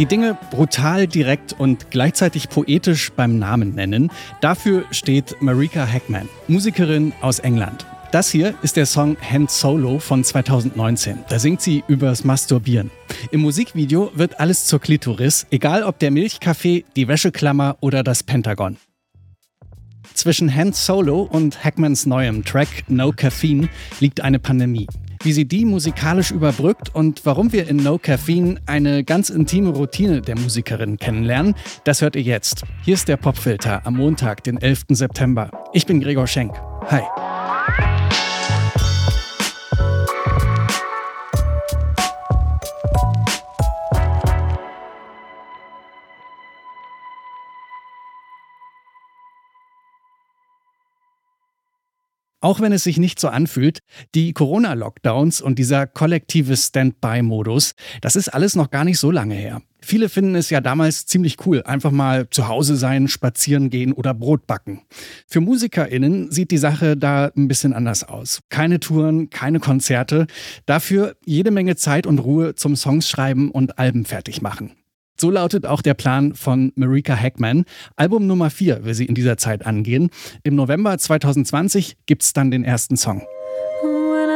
Die Dinge brutal, direkt und gleichzeitig poetisch beim Namen nennen. Dafür steht Marika Hackman, Musikerin aus England. Das hier ist der Song Hand Solo von 2019. Da singt sie übers Masturbieren. Im Musikvideo wird alles zur Klitoris, egal ob der Milchkaffee, die Wäscheklammer oder das Pentagon. Zwischen Hand Solo und Hackmans neuem Track No Caffeine liegt eine Pandemie wie sie die musikalisch überbrückt und warum wir in No Caffeine eine ganz intime Routine der Musikerin kennenlernen, das hört ihr jetzt. Hier ist der Popfilter am Montag, den 11. September. Ich bin Gregor Schenk. Hi. Auch wenn es sich nicht so anfühlt, die Corona-Lockdowns und dieser kollektive Standby-Modus, das ist alles noch gar nicht so lange her. Viele finden es ja damals ziemlich cool, einfach mal zu Hause sein, spazieren gehen oder Brot backen. Für MusikerInnen sieht die Sache da ein bisschen anders aus. Keine Touren, keine Konzerte, dafür jede Menge Zeit und Ruhe zum Songs schreiben und Alben fertig machen. So lautet auch der Plan von Marika Hackman. Album Nummer 4 will sie in dieser Zeit angehen. Im November 2020 gibt es dann den ersten Song. When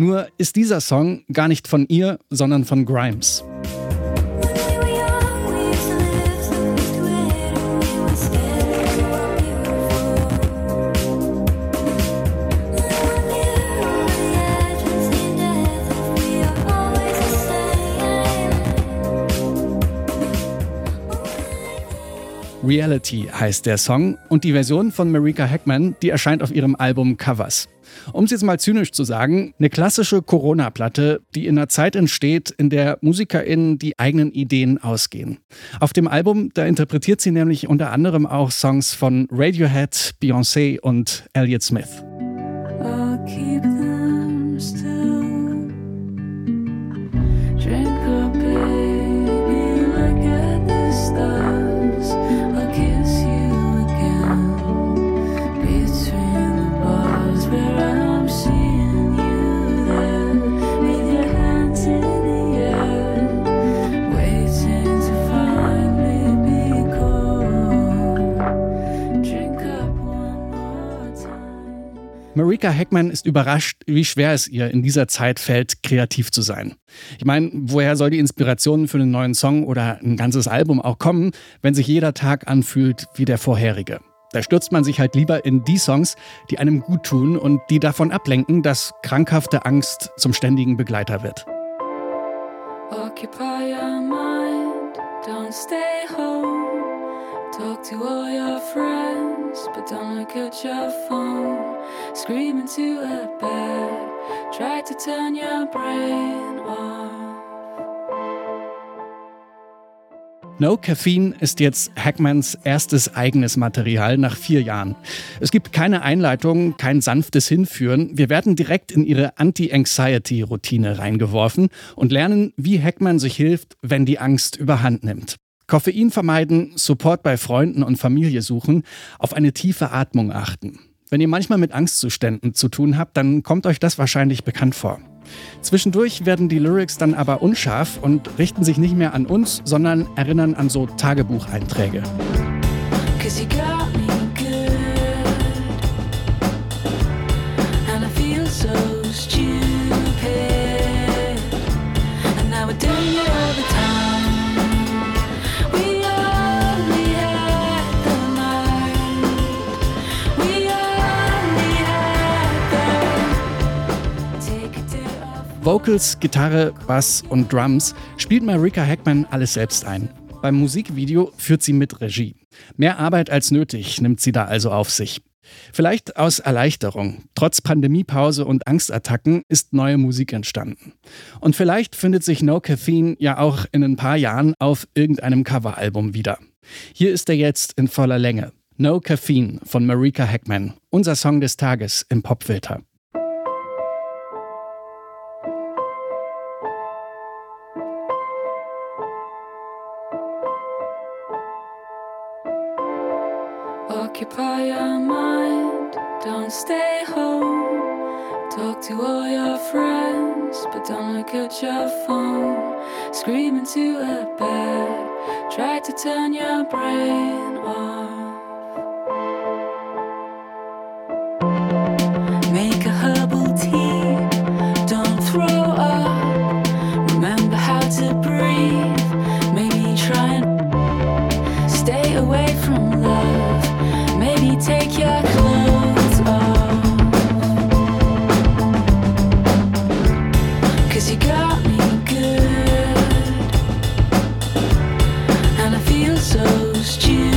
Nur ist dieser Song gar nicht von ihr, sondern von Grimes. Reality heißt der Song und die Version von Marika Heckman, die erscheint auf ihrem Album Covers. Um es jetzt mal zynisch zu sagen, eine klassische Corona-Platte, die in einer Zeit entsteht, in der MusikerInnen die eigenen Ideen ausgehen. Auf dem Album, da interpretiert sie nämlich unter anderem auch Songs von Radiohead, Beyoncé und Elliott Smith. Marika Heckman ist überrascht, wie schwer es ihr in dieser Zeit fällt, kreativ zu sein. Ich meine, woher soll die Inspiration für einen neuen Song oder ein ganzes Album auch kommen, wenn sich jeder Tag anfühlt wie der vorherige? Da stürzt man sich halt lieber in die Songs, die einem gut tun und die davon ablenken, dass krankhafte Angst zum ständigen Begleiter wird. Occupy your mind, don't stay home. Talk to all your friends, but don't look at your phone. Scream into a bed, try to turn your brain off. No Caffeine ist jetzt Hackmans erstes eigenes Material nach vier Jahren. Es gibt keine Einleitung, kein sanftes Hinführen. Wir werden direkt in ihre Anti-Anxiety-Routine reingeworfen und lernen, wie Hackman sich hilft, wenn die Angst überhand nimmt. Koffein vermeiden, Support bei Freunden und Familie suchen, auf eine tiefe Atmung achten. Wenn ihr manchmal mit Angstzuständen zu tun habt, dann kommt euch das wahrscheinlich bekannt vor. Zwischendurch werden die Lyrics dann aber unscharf und richten sich nicht mehr an uns, sondern erinnern an so Tagebucheinträge. Vocals, Gitarre, Bass und Drums spielt Marika Hackman alles selbst ein. Beim Musikvideo führt sie mit Regie. Mehr Arbeit als nötig nimmt sie da also auf sich. Vielleicht aus Erleichterung. Trotz Pandemiepause und Angstattacken ist neue Musik entstanden. Und vielleicht findet sich No Caffeine ja auch in ein paar Jahren auf irgendeinem Coveralbum wieder. Hier ist er jetzt in voller Länge. No Caffeine von Marika Hackman, unser Song des Tages im Popfilter. Occupy your mind, don't stay home. Talk to all your friends, but don't look at your phone. Scream into a bed, try to turn your brain off. So stupid.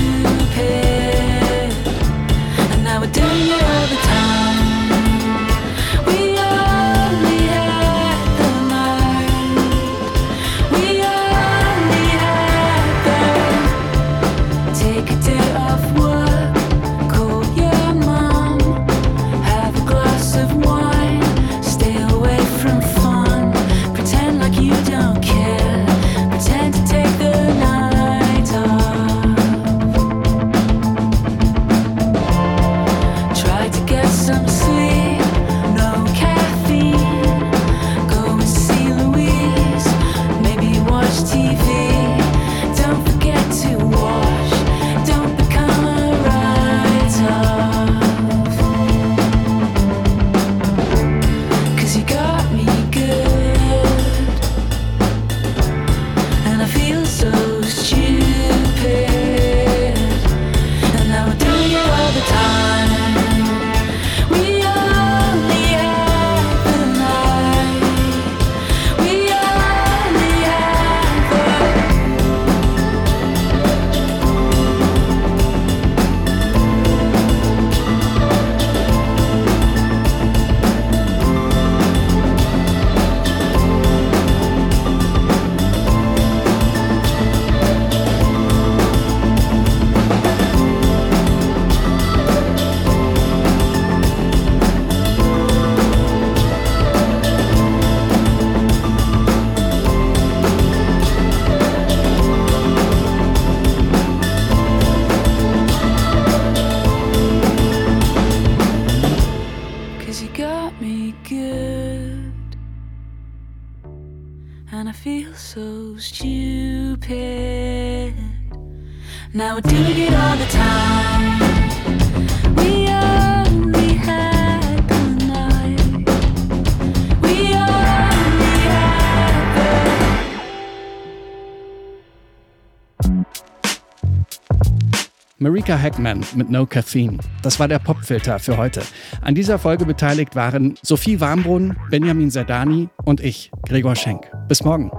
Good. And I feel so stupid. Now we're doing it all the time. We only Marika Heckman mit No Caffeine. Das war der Popfilter für heute. An dieser Folge beteiligt waren Sophie Warmbrunn, Benjamin Serdani und ich, Gregor Schenk. Bis morgen.